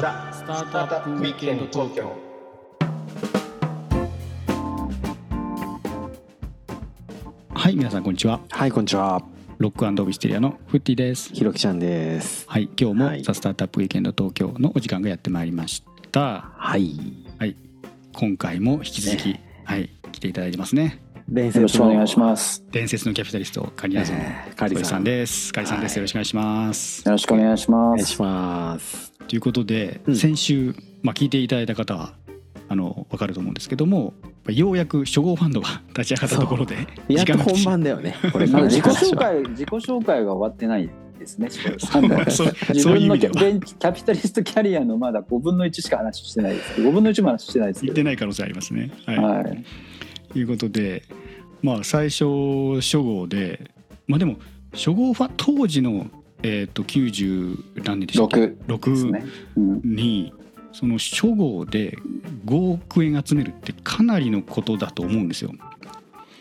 ザ・スタートアップウィークエンド東京はい皆さんこんにちは。はい、こんにちは。ロックオブヒステリアのフッティです。ひろきちゃんです。はい今日もはい。ザ・スタートアップウィークエンド東京のお時間がやってまいりました。はい。今回も引き続き、はい来ていただいてますね。伝よろしくお願いします。伝説のキャピタリストカニアゾンえーカリさん。カリさんです。カリさんです、はい。よろしくお願いします。よろしくお願いします。お願いします。ということで、うん先週、まあ、聞いていただいた方はあの分かると思うんですけどもようやく初号ファンドが 立ち上がったところでやっと本番だよね。これ自己紹介、自己紹介が終わってないですね。そう自分のキャピタリストキャリアのまだ5分の1しか話してないです。5分の1も話してないですけど。言ってない可能性ありますね。はい、はい。ということでまあ最初初号でまあでも初号ファン当時の、えー、と90何年でしたっけ？6です6ね。うん。にその初号で5億円集めるってかなりのことだと思うんですよ。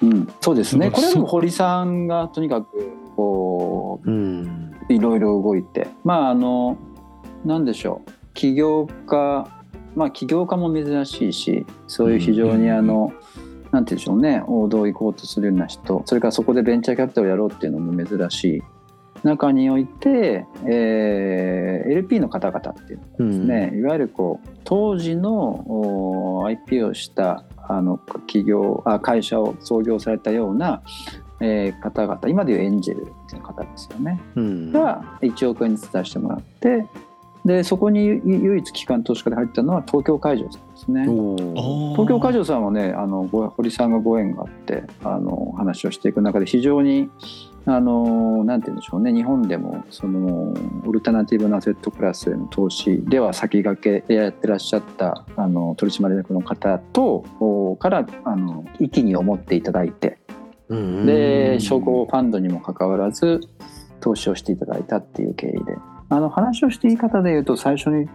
うん、そうですね。これでも堀さんがとにかくこうん。ういろいろ動いて、まああのなんでしょう。起業家、まあ起業家も珍しいし、そういう非常にあの。なんて言うんでしょうね王道行こうとするような人それからそこでベンチャーキャピタルをやろうっていうのも珍しい中において、えー LP の方々っていうのですね、いわゆるこう当時のお IP をしたあの企業あ会社を創業されたような、えー方々今でいうエンジェルっていう方ですよねうん。が1億円に伝えしてもらってでそこに唯一機関投資家で入ったのは東京海上さんですね。東京海上さんはねあのご堀さんがご縁があってあの話をしていく中で非常にあのなんて言うんでしょうね。日本でもそのオルタナティブなアセットクラスへの投資では先駆けでやってらっしゃったあの取締役の方とおからあの意気に思っていただいて。うんで初号ファンドにもかかわらず投資をしていただいたっていう経緯で。あの話をしていい方で言うと最初に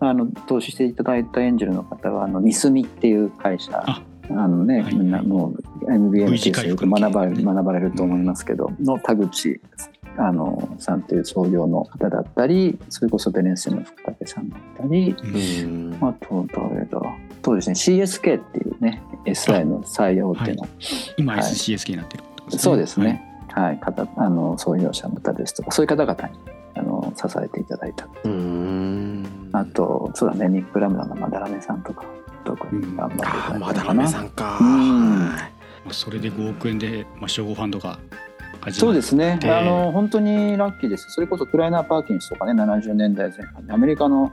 あの投資していただいたエンジェルの方はあのミスミっていう会社ああのね、はいみんなもう MBA のケースで回復の学ば学ばれると思いますけど、の田口あのさんという創業の方だったりそれこそベネッセの福武さんだったりうん。あと誰だそうですね CSK っていうね SI の最大手の、今はい。SCSK になってるってことそうですね。はい、方あの創業者の方ですとかそういう方々にあの支えていただいた。うん。あとそうだねニック・ラムダのマダラメさんとか頑張ってまだラさんか。それで5億円で、まあ、初号ファンドが始そうですね。であの本当にラッキーです。それこそクライナー・パーキンスとかね70年代前半。でアメリカの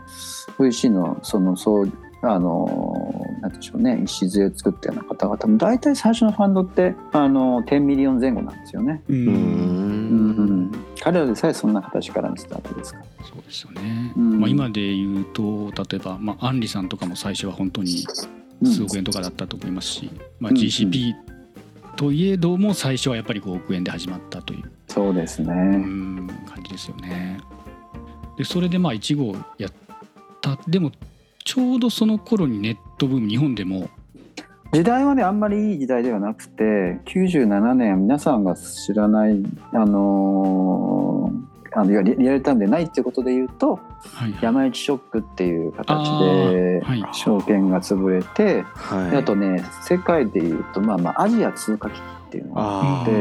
VC のそのそうあのなんでしょうね。礎を作ったような方々も大体最初のファンドってあの10ミリオン前後なんですよね。ううん。彼らでさえそんな形からのスタートですから。そうですよね、うんまあ、今で言うと例えば、まあ、アンリさんとかも最初は本当に数億円とかだったと思いますし、まあ、うん GCP といえども最初はやっぱり5億円で始まったというそうですね。うん感じですよね。でそれでまあ1号やったでもちょうどその頃にネットブーム日本でも時代はねあんまりいい時代ではなくて97年皆さんが知らないあのーあのリアルタイムでないっていうことで言うとはい山一ショックっていう形あで証券が潰れて、はい。であとね世界で言うとまあまあアジア通貨危機っていうのがあで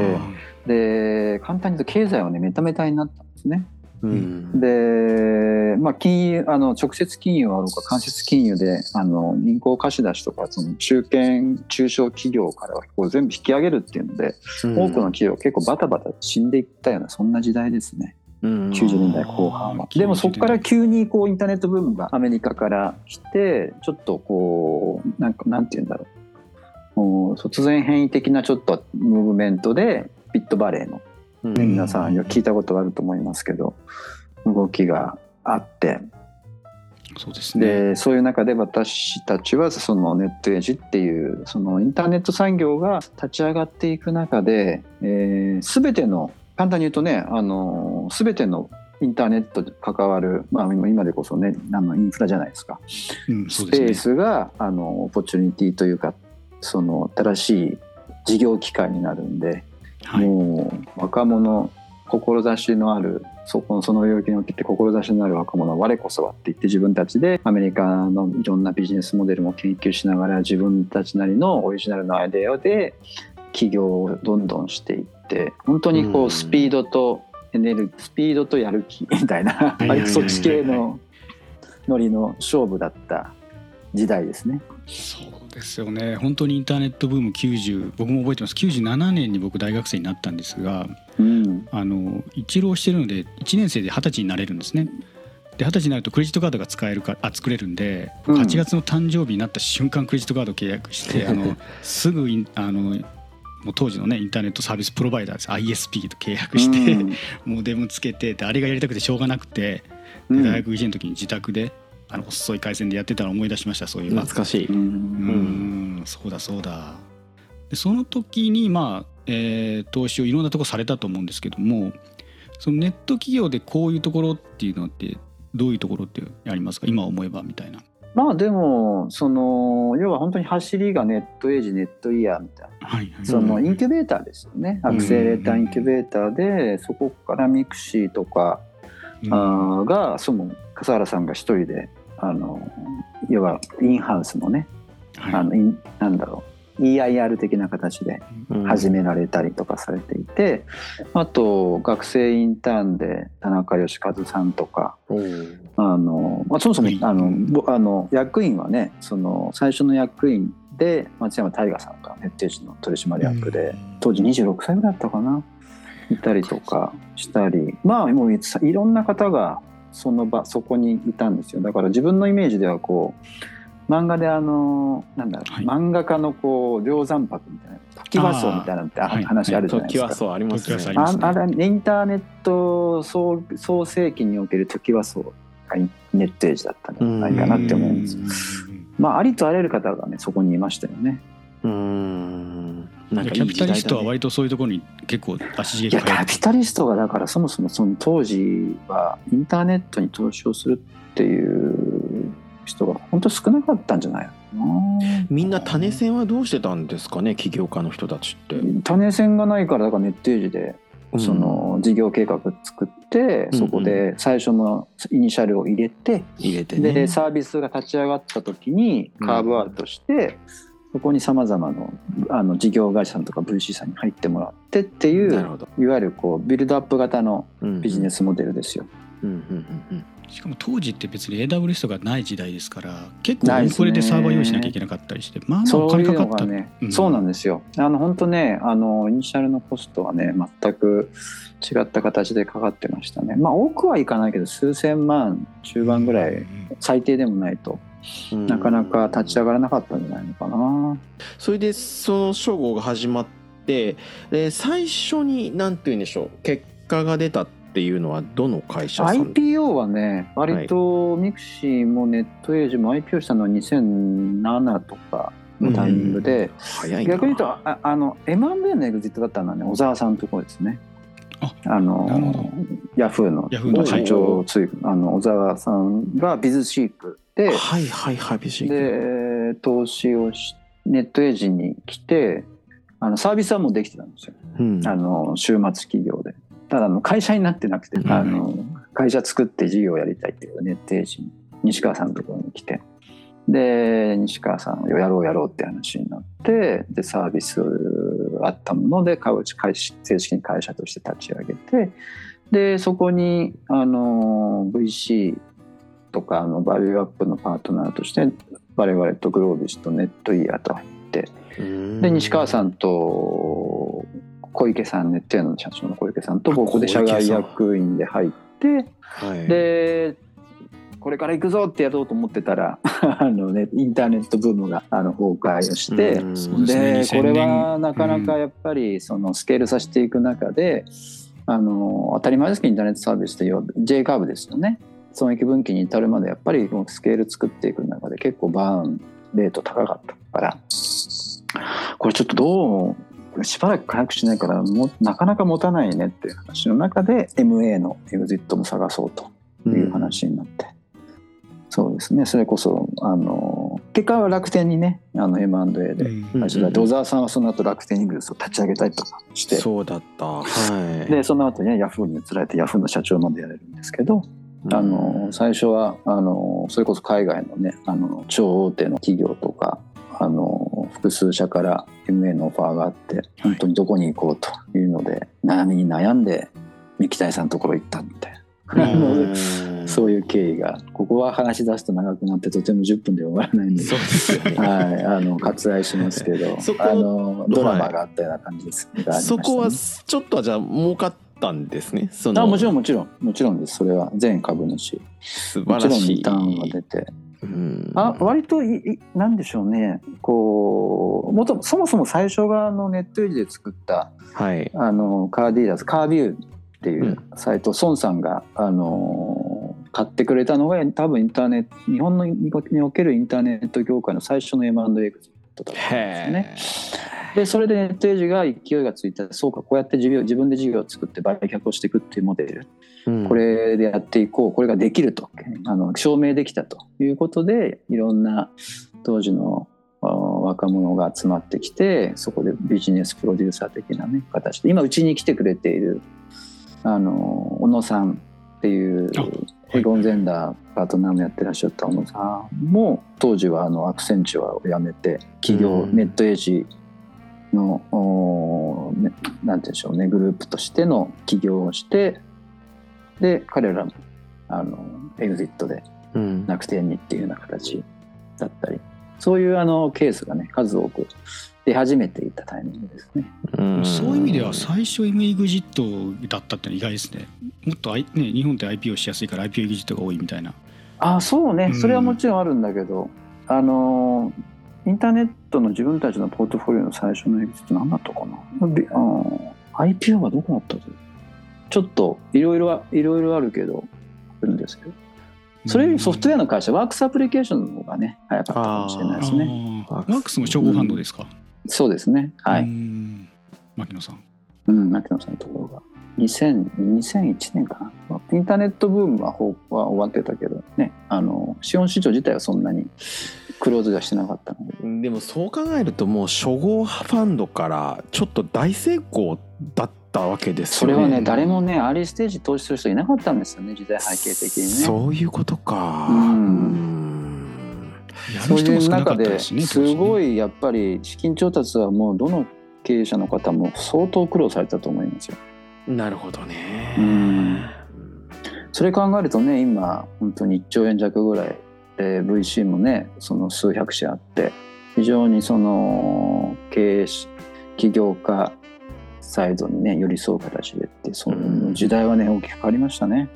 ーで簡単に言うと経済はねメタメタになったんですね。うん。で、まあ、金融あの直接金融はあるか間接金融であの銀行貸し出しとかその中堅中小企業からはこう全部引き上げるっていうので、多くの企業結構バタバタ死んでいったようなそんな時代ですね。うん。90年代後半は。でもそこから急にこうインターネットブームがアメリカから来てちょっとこうなんかなんて言うんだろう。突然変異的なちょっとムーブメントでビットバレーのうんね、皆さんよく聞いたことがあると思いますけど動きがあってそうですね。でそういう中で私たちはそのネットエッジっていうそのインターネット産業が立ち上がっていく中で、えー、全ての簡単に言うとねあの全てのインターネットで関わる、まあ、今今でこそねあのインフラじゃないですかうん、そスペーうですね。スがあのオポチュニティというかその新しい事業機会になるんで、はい。もう若者志のあるそこのその領域におけて志のある若者は我こそはって言って自分たちでアメリカのいろんなビジネスモデルも研究しながら自分たちなりのオリジナルのアイデアで起業をどんどんしていって本当にこうスピードとエネルギースピードとやる気 みたいなそっち系のノリの勝負だった時代ですね。そうですよね。本当にインターネットブーム90僕も覚えてます。97年に僕大学生になったんですがうん。あの一浪してるので1年生で二十歳になれるんですね。で二十歳になるとクレジットカードが使えるかあ作れるんで、うん。8月の誕生日になった瞬間クレジットカード契約してあの すぐあのもう当時のねインターネットサービスプロバイダーです。ISP と契約して、うん。モデムつけてであれがやりたくてしょうがなくて、うん。大学1年の時に自宅であの遅い回線でやってたのを思い出しましたそういえば。懐かしい。うん。うんそうだそうだ。でその時にまあ、えー投資をいろんなとこされたと思うんですけどもそのネット企業でこういうところっていうのってどういうところってありますか？今思えばみたいな。まあでもその要は本当に走りがネットエイジネットイヤーみたいな。はいはい。そのインキュベーターですよね、アクセレーターインキュベーターでそこからミクシーとか、うん。あーがその笠原さんが一人であの要はインハウスのね、はい。あのインなんだろう EIR 的な形で始められたりとかされていて、あと学生インターンで田中義和さんとかうん。あの、まあ、そもそもはい。あのぼあの役員はねその最初の役員で松山大河さんがネットエイジの取締役で、当時26歳ぐらいだったかないたりとかしたりまあもういろんな方がその場そこにいたんですよだから自分のイメージではこう漫画であのなんだろう、はい漫画家のこう梁山泊みたいな時和荘みたいなのって話あるじゃないですか。時はそうありますね時はそうあり。ますねああれインターネット創創世紀における時はそうがネットエイジだったんじゃないかなって思うんですよ。まあありとあらゆる方がねそこにいましたよね。うーん。なんかいキャピタリストは割とそういうところに結構足しいげく通ってやキャピタリストがだからそもそもその当時はインターネットに投資をするっていう人が本当少なかったんじゃない。みんな種銭はどうしてたんですかね起業家の人たちって。種銭がないからだからネットエイジでうんその事業計画作ってうんそこで最初のイニシャルを入れて入れてね。でサービスが立ち上がった時にカーブアウトして、そこにさまざまなあの事業会社さんとか VC さんに入ってもらってっていうなるほど。いわゆるこうビルドアップ型のうんビジネ。スモデルですよ。うんうんうんしかも当時って別に AWS とかない時代ですから結構オないでサーバー用意しなきゃいけなかったりしてまあまあおそういう金かかったのがね、うんそうなんですよ。あの本当ね、あのイニシャルのコストはね、全く違った形でかかってましたね。まあ多くはいかないけど、数千万中盤ぐらい、最低でもないとうん。なかなか立ち上がらなかったんじゃないのかな。それでその初号が始まってで最初に何て言うんでしょう。結果が出たっていうのはどの会社さん？IPO はね、割とミクシーもネットエイジも IPO したのは2007とかのタイミングで、早いな。逆に言うとああの M&A のエグジットだったのはね。小沢さんのところですね。ああのなるほど。ヤフーのヤフーの社長ついあの小沢さんがビズシークではいはいはいビで投資をしネットエイジに来てあのサービスはもうできてたんですよ。うん。あの週末企業で。ただあの会社になってなくて、うん。あの会社作って事業をやりたいっていうネットエイジに。西川さんのところに来て。で西川さんやろうやろうって話になってでサービスあったもので会会社正式に会社として立ち上げてでそこにあの VC とかあのバリューアップのパートナーとして我々とグロービスとネットイヤーと入ってで西川さんと小池さんネットエアの社長の小池さんと僕で社外役員で入ってはい。でこれから行くぞってやろうと思ってたら あの、ね、インターネットブームがあの崩壊をして。ですね。でこれ2000はなかなかやっぱりそのスケールさせていく中で、あの当たり前ですけどインターネットサービスという J カーブですよね損益分岐に至るまでやっぱりもうスケール作っていく中で結構バーンレート高かったからこれちょっとどうしばらく回復しないからもなかなか持たないねっていう話の中で MA のエグジットも探そうという話になって、そうですね。それこそあの結果は楽天にねあの M&A でうん。立ち上げて小沢さんはその後楽天イーグルスを立ち上げたりとかして。そうだった。はい。でその後ねヤフーに移られてヤフーの社長までやれるんですけど、あの最初はあのそれこそ海外のねあの超大手の企業とかあの複数社から MA のオファーがあって本当にどこに行こうというので、悩みに悩んで三木谷さんのところ行ったみたいな。そういう経緯が。ここは話し出すと長くなってとても10分で終わらないんでそうですよね。はい、あの割愛しますけどあのドラマがあったような感じです、そこはちょっとはじゃあ儲かったんですね。そのあもちろんもちろん。もちろんです。それは全株主。素もちろん晴らしいリターンが出て。うん。あ割といいなんでしょうね。こうもとそもそも最初があのネットエイジで作ったはい。あのカーディーラーズカービューっていううん。サイト、孫さんがあの買ってくれたのが多分インターネット日本のにおけるインターネット業界の最初の M&A エグジットだったんですよね。でそれでネットエイジが勢いがついた。そうかこうやって事業自分で事業を作って売却をしていくっていうモデル。うん。これでやっていこう。これができると。あの証明できたと。いうことでいろんな当時のあ若者が集まってきてそこでビジネスプロデューサー的な、ね、形で。今うちに来てくれているあの小野さんっていうあはい。エゴンゼンダーパートナーもやってらっしゃった小野さんも当時はあのアクセンチュアを辞めて企業、うん。ネットエイジのおねなんて言うんでしょうねグループとしての起業をしてで彼らもあのエグジットでうん。楽天にっていうような形だったりそういうあのケースがね数多く出始めていたタイミングですね。うん。そういう意味では最初 M エグジットだったってのは意外ですね。もっと、I ね、日本って IPO しやすいから IPO エグジットが多いみたいな。あそうね。うん。それはもちろんあるんだけど、あのインターネットの自分たちのポートフォリオの最初のエグジット何だったかな？びあの IPO はどこだったぞちょっといろいろいろいろあるけどあるんですけど。それよりソフトウェアの会社ワークスアプリケーションの方がね早かったかもしれないですね。ワークスも称号ファンドですか、そうですね。はうい、ん。牧野さん。うん、牧野さんのところが。2000 2001年かな？インターネットブームはほは終わってたけどね。あの資本市場自体はそんなにクローズがしてなかったのででもそう考えるともう初号ファンドからちょっと大成功だったわけですよね。それはね誰もねアーリーステージ投資する人いなかったんですよね時代背景的にねそういうことか。うんそういう中ですごいいやっぱり資金調達はもうどの経営者の方も相当苦労されたと思いますよなるほどね。うんそれ考えるとね今本当に1兆円弱ぐらいで VC もねその数百社あって非常にその経営し起業家サイドにね寄り添う形でってその時代はね大きく変わりましたね。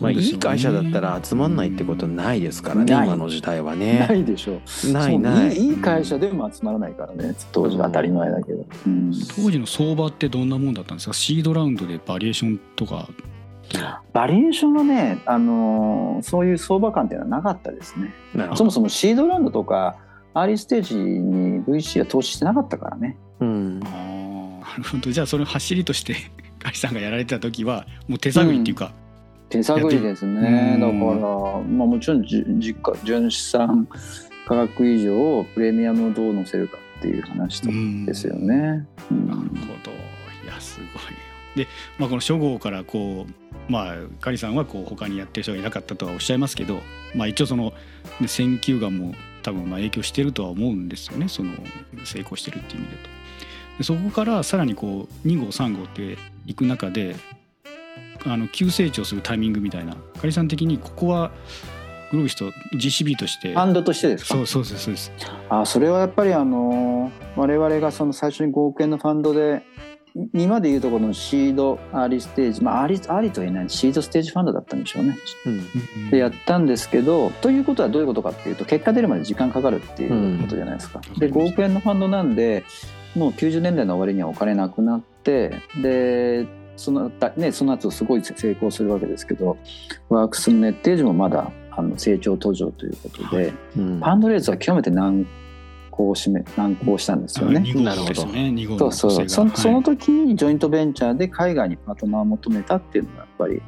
まあ、いい会社だったら集まんないってことないですからね、ない今の時代はなね。いでしょう。ないない。いい会社でも集まらないからね当時は当たり前だけど。うん当時の相場ってどんなもんだったんですか？シードラウンドでバリエーションとかバリエーションはね、あのーそういう相場感っていうのはなかったですね。そもそもシードラウンドとかアーリーステージに VC は投資してなかったからね。うん。ああなるほど。じゃあその走りとして ガリさんがやられてた時はもう手探りっていうか、手探りですね。だうんから、まあ、もちろんじ実家純資産価格以上プレミアムをどう乗せるかっていう話ですよね。うん。なるほど。いやすごい。で、まあ、この初号からこうまあガリさんはこう他にやってる人がいなかったとはおっしゃいますけど、まあ、一応そのね選球眼も多分まあ影響してるとは思うんですよね。その成功してるっていう意味でと。でそこからさらにこう2号3号っていく中であの急成長するタイミングみたいなガリさん的にここはグロービスと GCB としてファンドとしてですか？そうそうですそうです。あそれはやっぱりあの我々がその最初に5億円のファンドで今でいうところのシードアーリーステージまあアーリーアーリーとは言えないシードステージファンドだったんでしょうね。うんでやったんですけどということはどういうことかっていうと結果出るまで時間かかるっていうことじゃないですか。うんで5億円のファンドなんでもう90年代の終わりにはお金なくなってでその,、ね、その後すごい成功するわけですけどワークスのネットエイジもまだあの成長途上ということで、うんファンドレイズは極めて難航しめ難航したんですよね。2なるほど。号ですね。2号そうのそう。そのその時にジョイントベンチャーで海外にパートナーを求めたっていうのがやっぱり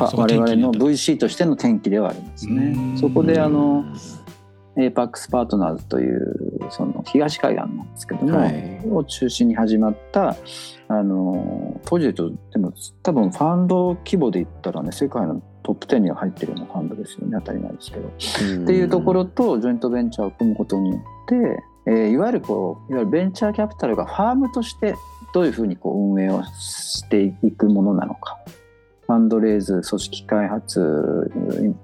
我々の VC としての転機ではありますね。うん。そこであの APAX パートナーズというその東海岸なんですけども、はい。を中心に始まったあのプロジェクトでも多分ファンド規模で言ったらね世界のトップ10には入ってるようなファンドですよね。当たり前ですけど。っていうところとジョイントベンチャーを組むことによって、えーいわゆるこういわゆるベンチャーキャピタルがファームとしてどういうふうにこう運営をしていくものなのか。ファンドレイズ組織開発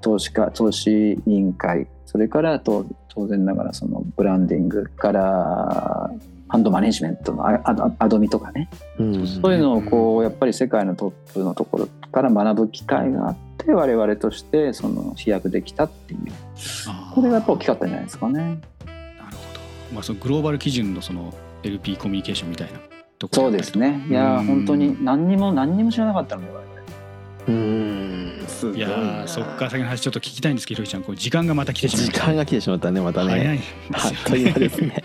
投資家投資委員会それからと当然ながらそのブランディングからファンドマネジメントのアドミとかね。うん。そういうのをこうやっぱり世界のトップのところから学ぶ機会があって我々としてその飛躍できたっていう。これがやっぱ大きかったんじゃないですかね。なるほど、まあ、そのグローバル基準のその LP コミュニケーションみたいなところそうですね。いやうん。ー本当に何にも何にも知らなかったので我々。うん。すごい。いやそっから先の話ちょっと聞きたいんですけどひろきちゃんこう時間がまた来てしまい時ました。間が来てしまったねまたね。早い。あっという間ですね。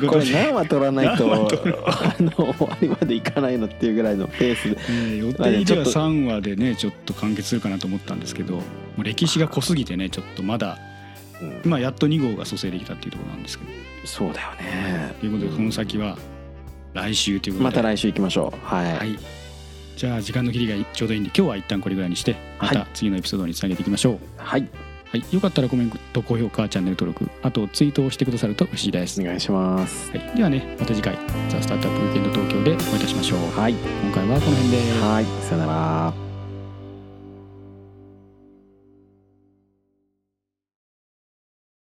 これで何話取らないと。あの終わりまでいかないのっていうぐらいのペースで。ね予定では3話でねちょっと完結するかなと思ったんですけどもう歴史が濃すぎてねちょっとまだ今やっと2号が蘇生できたっていうところなんですけど。そうだよね。ということでこの先は来週ということで。また来週行きましょう。はい、はいじゃあ時間の切りがちょうどいいんで今日は一旦これぐらいにしてまた次のエピソードにつなげていきましょう。はい、はい、よかったらコメント高評価チャンネル登録あとツイートをしてくださると嬉しいです、お願いします。はい、ではねまた次回「ザ・スタートアップウィーケンド東京」でお会いいたしましょう。はい。今回はこの辺で。はい。さよなら